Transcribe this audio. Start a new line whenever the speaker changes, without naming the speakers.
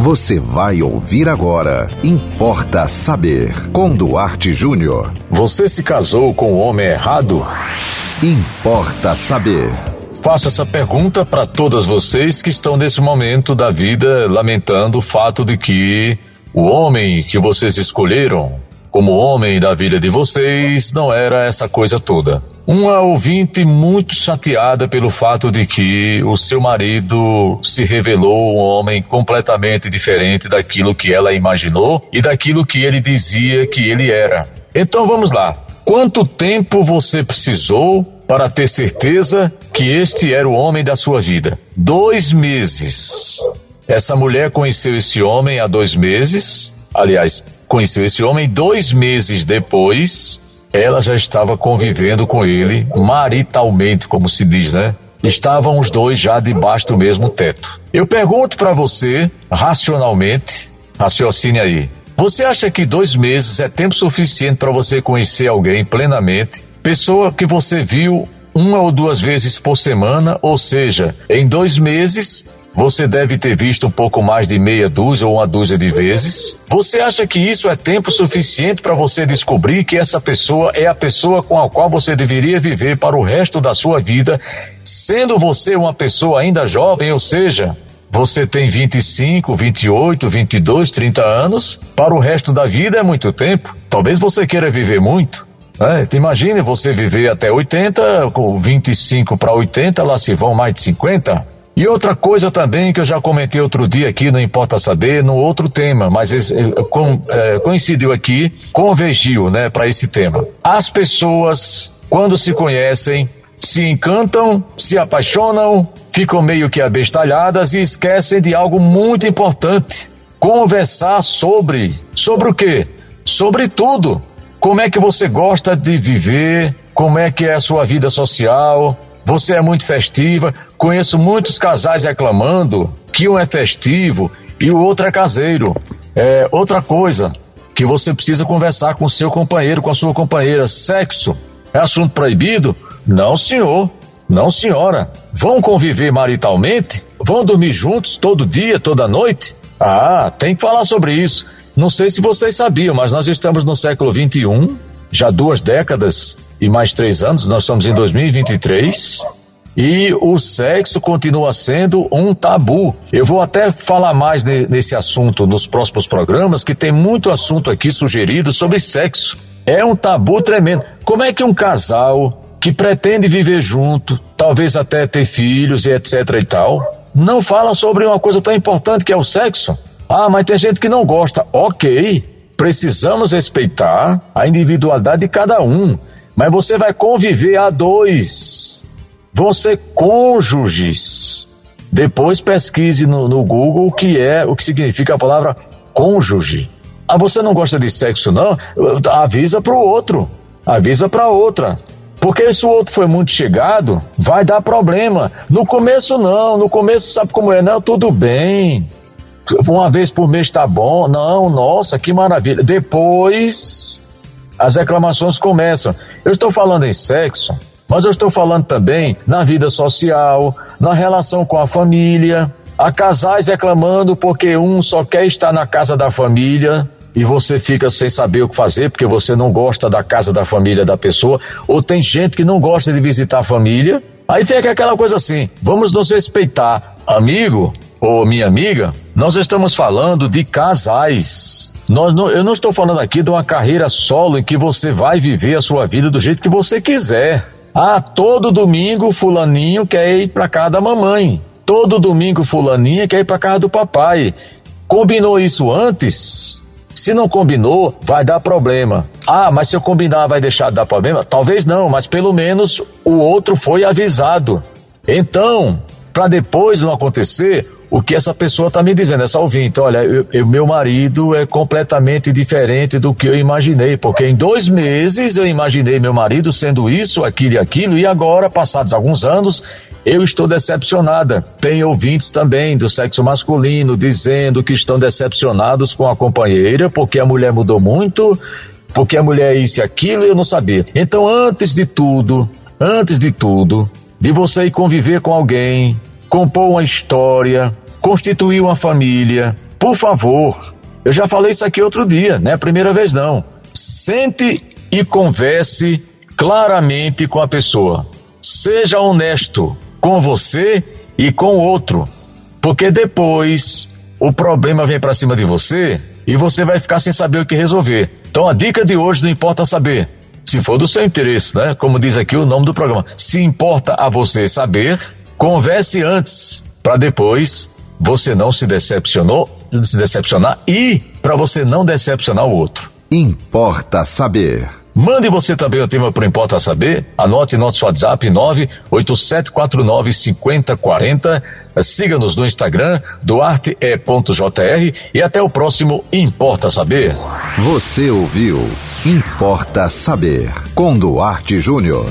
Você vai ouvir agora. Importa saber. Com Duarte Júnior.
Você se casou com o homem errado?
Importa saber.
Faço essa pergunta para todas vocês que estão nesse momento da vida lamentando o fato de que o homem que vocês escolheram como homem da vida de vocês não era essa coisa toda. Uma ouvinte muito chateada pelo fato de que o seu marido se revelou um homem completamente diferente daquilo que ela imaginou e daquilo que ele dizia que ele era. Então vamos lá. Quanto tempo você precisou para ter certeza que este era o homem da sua vida? Dois meses. Essa mulher conheceu esse homem há dois meses. Aliás, conheceu esse homem dois meses depois ela já estava convivendo com ele maritalmente, como se diz, né? Estavam os dois já debaixo do mesmo teto. Eu pergunto para você, racionalmente, raciocine aí. Você acha que dois meses é tempo suficiente para você conhecer alguém plenamente? Pessoa que você viu uma ou duas vezes por semana, ou seja, em dois meses você deve ter visto um pouco mais de meia dúzia ou uma dúzia de vezes. Você acha que isso é tempo suficiente para você descobrir que essa pessoa é a pessoa com a qual você deveria viver para o resto da sua vida, sendo você uma pessoa ainda jovem, ou seja, você tem 25, 28, 22, 30 anos, para o resto da vida é muito tempo. Talvez você queira viver muito. É, imagine você viver até 80, com 25 para 80, lá se vão mais de 50. E outra coisa também que eu já comentei outro dia aqui, não importa saber, no outro tema, mas com, é, coincidiu aqui, convergiu, né, para esse tema. As pessoas, quando se conhecem, se encantam, se apaixonam, ficam meio que abestalhadas e esquecem de algo muito importante. Conversar sobre. Sobre o quê? Sobre tudo. Como é que você gosta de viver? Como é que é a sua vida social? Você é muito festiva. Conheço muitos casais reclamando que um é festivo e o outro é caseiro. É outra coisa que você precisa conversar com seu companheiro, com a sua companheira. Sexo é assunto proibido? Não, senhor. Não, senhora. Vão conviver maritalmente? Vão dormir juntos todo dia, toda noite? Ah, tem que falar sobre isso. Não sei se vocês sabiam, mas nós estamos no século 21, já duas décadas e mais três anos, nós estamos em 2023. E o sexo continua sendo um tabu. Eu vou até falar mais de, nesse assunto nos próximos programas, que tem muito assunto aqui sugerido sobre sexo. É um tabu tremendo. Como é que um casal que pretende viver junto, talvez até ter filhos e etc e tal, não fala sobre uma coisa tão importante que é o sexo? Ah, mas tem gente que não gosta. Ok, precisamos respeitar a individualidade de cada um. Mas você vai conviver a dois. Vão ser cônjuges. Depois pesquise no, no Google o que é, o que significa a palavra cônjuge. Ah, você não gosta de sexo, não? Avisa para o outro. Avisa para outra. Porque se o outro foi muito chegado, vai dar problema. No começo, não. No começo, sabe como é? Não, tudo bem. Uma vez por mês tá bom. Não, nossa, que maravilha. Depois, as reclamações começam. Eu estou falando em sexo, mas eu estou falando também na vida social, na relação com a família. Há casais reclamando porque um só quer estar na casa da família e você fica sem saber o que fazer porque você não gosta da casa da família da pessoa, ou tem gente que não gosta de visitar a família. Aí fica aquela coisa assim: vamos nos respeitar. Amigo ou minha amiga, nós estamos falando de casais. Nós não, eu não estou falando aqui de uma carreira solo em que você vai viver a sua vida do jeito que você quiser. Ah, todo domingo fulaninho quer ir para casa da mamãe. Todo domingo fulaninha quer ir para casa do papai. Combinou isso antes? Se não combinou, vai dar problema. Ah, mas se eu combinar vai deixar de dar problema? Talvez não, mas pelo menos o outro foi avisado. Então, para depois não acontecer, o que essa pessoa está me dizendo, essa ouvinte, olha, eu, meu marido é completamente diferente do que eu imaginei, porque em dois meses eu imaginei meu marido sendo isso, aquilo e aquilo, e agora, passados alguns anos, eu estou decepcionada. Tem ouvintes também do sexo masculino dizendo que estão decepcionados com a companheira porque a mulher mudou muito, porque a mulher é isso e aquilo e eu não sabia. Então, antes de tudo, antes de tudo, de você conviver com alguém, compor uma história, constituir uma família, por favor, eu já falei isso aqui outro dia, não é a primeira vez não. Sente e converse claramente com a pessoa. Seja honesto com você e com o outro, porque depois o problema vem para cima de você e você vai ficar sem saber o que resolver. Então a dica de hoje não importa saber, se for do seu interesse, né? Como diz aqui o nome do programa. Se importa a você saber, converse antes para depois você não se decepcionou, se decepcionar e para você não decepcionar o outro.
Importa saber.
Mande você também o tema para Importa Saber. Anote nosso WhatsApp 987495040. Siga-nos no Instagram, duarte.jr e até o próximo Importa Saber.
Você ouviu Importa Saber com Duarte Júnior.